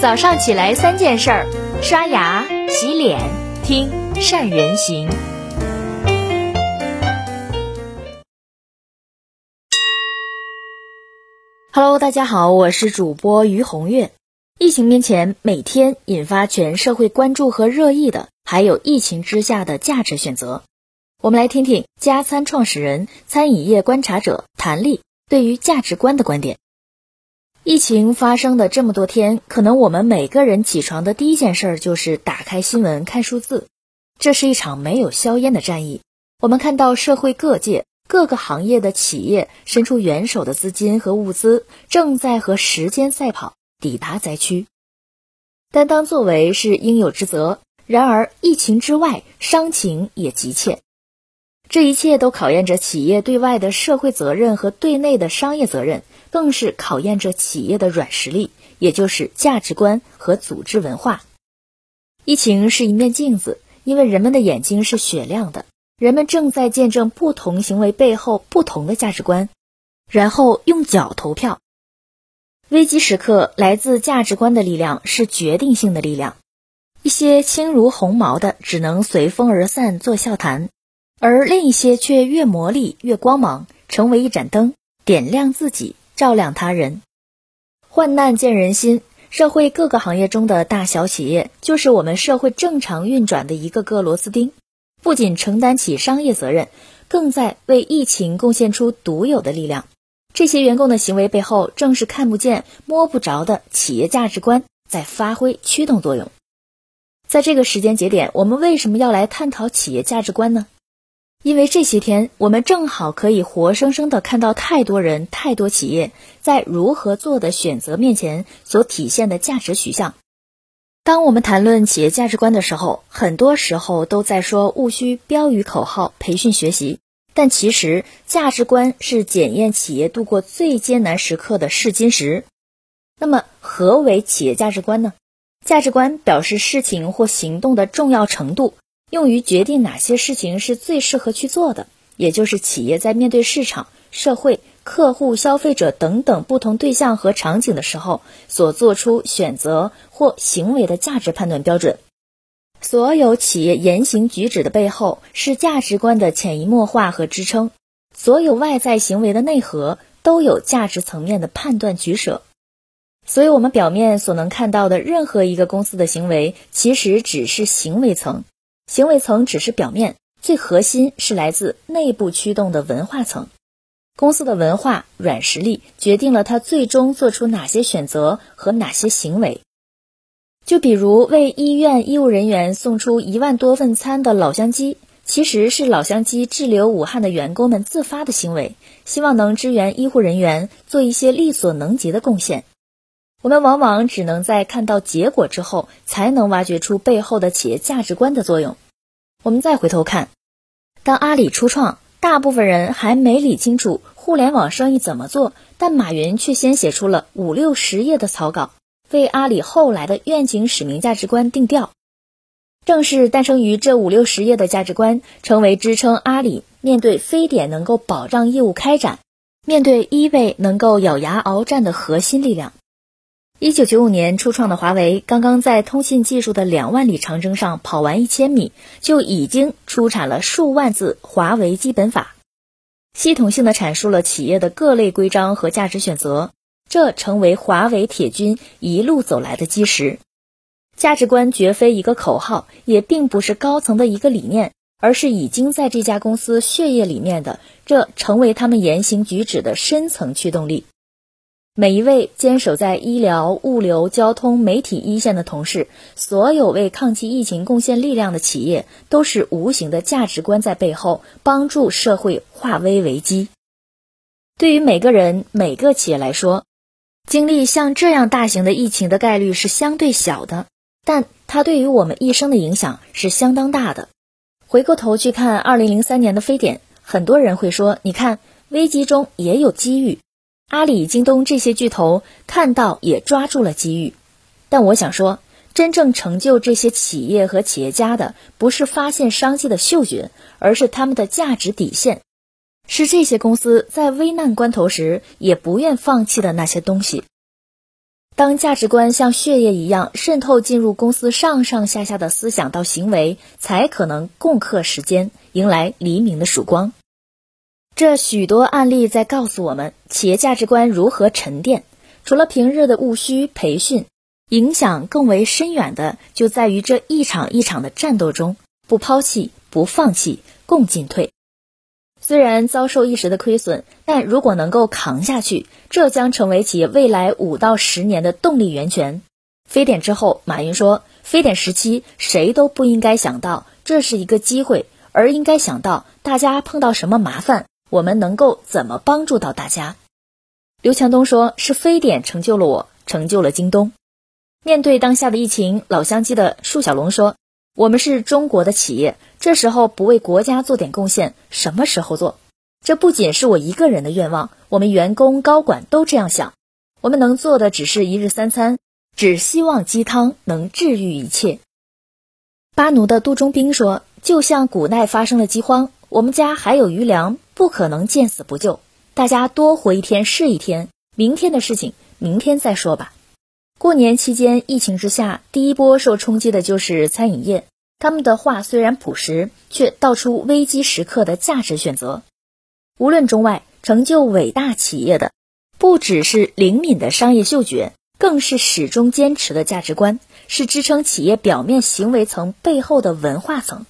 早上起来三件事儿：刷牙、洗脸、听善人行。Hello，大家好，我是主播于红月。疫情面前，每天引发全社会关注和热议的，还有疫情之下的价值选择。我们来听听加餐创始人、餐饮业观察者谭丽对于价值观的观点。疫情发生的这么多天，可能我们每个人起床的第一件事就是打开新闻看数字。这是一场没有硝烟的战役。我们看到社会各界各个行业的企业伸出援手的资金和物资，正在和时间赛跑，抵达灾区。担当作为是应有之责，然而疫情之外，伤情也急切。这一切都考验着企业对外的社会责任和对内的商业责任。更是考验着企业的软实力，也就是价值观和组织文化。疫情是一面镜子，因为人们的眼睛是雪亮的，人们正在见证不同行为背后不同的价值观，然后用脚投票。危机时刻，来自价值观的力量是决定性的力量。一些轻如鸿毛的，只能随风而散做笑谈，而另一些却越磨砺越光芒，成为一盏灯，点亮自己。照亮他人，患难见人心。社会各个行业中的大小企业，就是我们社会正常运转的一个个螺丝钉。不仅承担起商业责任，更在为疫情贡献出独有的力量。这些员工的行为背后，正是看不见、摸不着的企业价值观在发挥驱动作用。在这个时间节点，我们为什么要来探讨企业价值观呢？因为这些天，我们正好可以活生生的看到太多人、太多企业在如何做的选择面前所体现的价值取向。当我们谈论企业价值观的时候，很多时候都在说务虚标语口号、培训学习，但其实价值观是检验企业度过最艰难时刻的试金石。那么，何为企业价值观呢？价值观表示事情或行动的重要程度。用于决定哪些事情是最适合去做的，也就是企业在面对市场、社会、客户、消费者等等不同对象和场景的时候所做出选择或行为的价值判断标准。所有企业言行举止的背后是价值观的潜移默化和支撑，所有外在行为的内核都有价值层面的判断取舍。所以，我们表面所能看到的任何一个公司的行为，其实只是行为层。行为层只是表面，最核心是来自内部驱动的文化层。公司的文化软实力决定了它最终做出哪些选择和哪些行为。就比如为医院医务人员送出一万多份餐的老乡鸡，其实是老乡鸡滞留武汉的员工们自发的行为，希望能支援医护人员做一些力所能及的贡献。我们往往只能在看到结果之后，才能挖掘出背后的企业价值观的作用。我们再回头看，当阿里初创，大部分人还没理清楚互联网生意怎么做，但马云却先写出了五六十页的草稿，为阿里后来的愿景、使命、价值观定调。正是诞生于这五六十页的价值观，成为支撑阿里面对非典能够保障业务开展，面对医卫能够咬牙鏖战的核心力量。一九九五年初创的华为，刚刚在通信技术的两万里长征上跑完一千米，就已经出产了数万字华为基本法，系统性的阐述了企业的各类规章和价值选择，这成为华为铁军一路走来的基石。价值观绝非一个口号，也并不是高层的一个理念，而是已经在这家公司血液里面的，这成为他们言行举止的深层驱动力。每一位坚守在医疗、物流、交通、媒体一线的同事，所有为抗击疫情贡献力量的企业，都是无形的价值观在背后帮助社会化危为机。对于每个人、每个企业来说，经历像这样大型的疫情的概率是相对小的，但它对于我们一生的影响是相当大的。回过头去看二零零三年的非典，很多人会说：“你看，危机中也有机遇。”阿里、京东这些巨头看到也抓住了机遇，但我想说，真正成就这些企业和企业家的，不是发现商机的嗅觉，而是他们的价值底线，是这些公司在危难关头时也不愿放弃的那些东西。当价值观像血液一样渗透进入公司上上下下的思想到行为，才可能共克时间，迎来黎明的曙光。这许多案例在告诉我们，企业价值观如何沉淀。除了平日的务虚培训，影响更为深远的，就在于这一场一场的战斗中，不抛弃，不放弃，共进退。虽然遭受一时的亏损，但如果能够扛下去，这将成为企业未来五到十年的动力源泉。非典之后，马云说：“非典时期，谁都不应该想到这是一个机会，而应该想到大家碰到什么麻烦。”我们能够怎么帮助到大家？刘强东说：“是非典成就了我，成就了京东。”面对当下的疫情，老乡鸡的树小龙说：“我们是中国的企业，这时候不为国家做点贡献，什么时候做？这不仅是我一个人的愿望，我们员工高管都这样想。我们能做的只是一日三餐，只希望鸡汤能治愈一切。”巴奴的杜忠兵说：“就像古代发生了饥荒，我们家还有余粮。”不可能见死不救，大家多活一天是一天，明天的事情明天再说吧。过年期间，疫情之下，第一波受冲击的就是餐饮业。他们的话虽然朴实，却道出危机时刻的价值选择。无论中外，成就伟大企业的，不只是灵敏的商业嗅觉，更是始终坚持的价值观，是支撑企业表面行为层背后的文化层。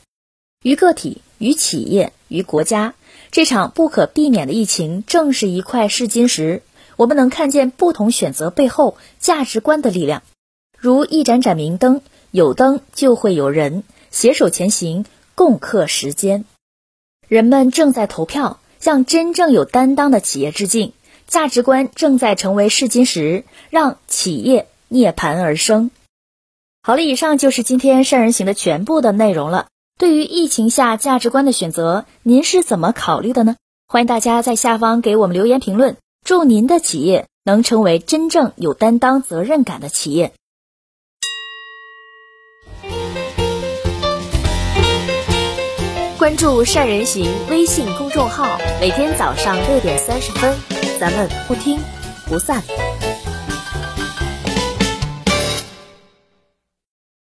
于个体，于企业，于国家。这场不可避免的疫情正是一块试金石，我们能看见不同选择背后价值观的力量，如一盏盏明灯，有灯就会有人，携手前行，共克时艰。人们正在投票，向真正有担当的企业致敬，价值观正在成为试金石，让企业涅槃而生。好了，以上就是今天善人行的全部的内容了。对于疫情下价值观的选择，您是怎么考虑的呢？欢迎大家在下方给我们留言评论。祝您的企业能成为真正有担当、责任感的企业。关注善人行微信公众号，每天早上六点三十分，咱们不听不散。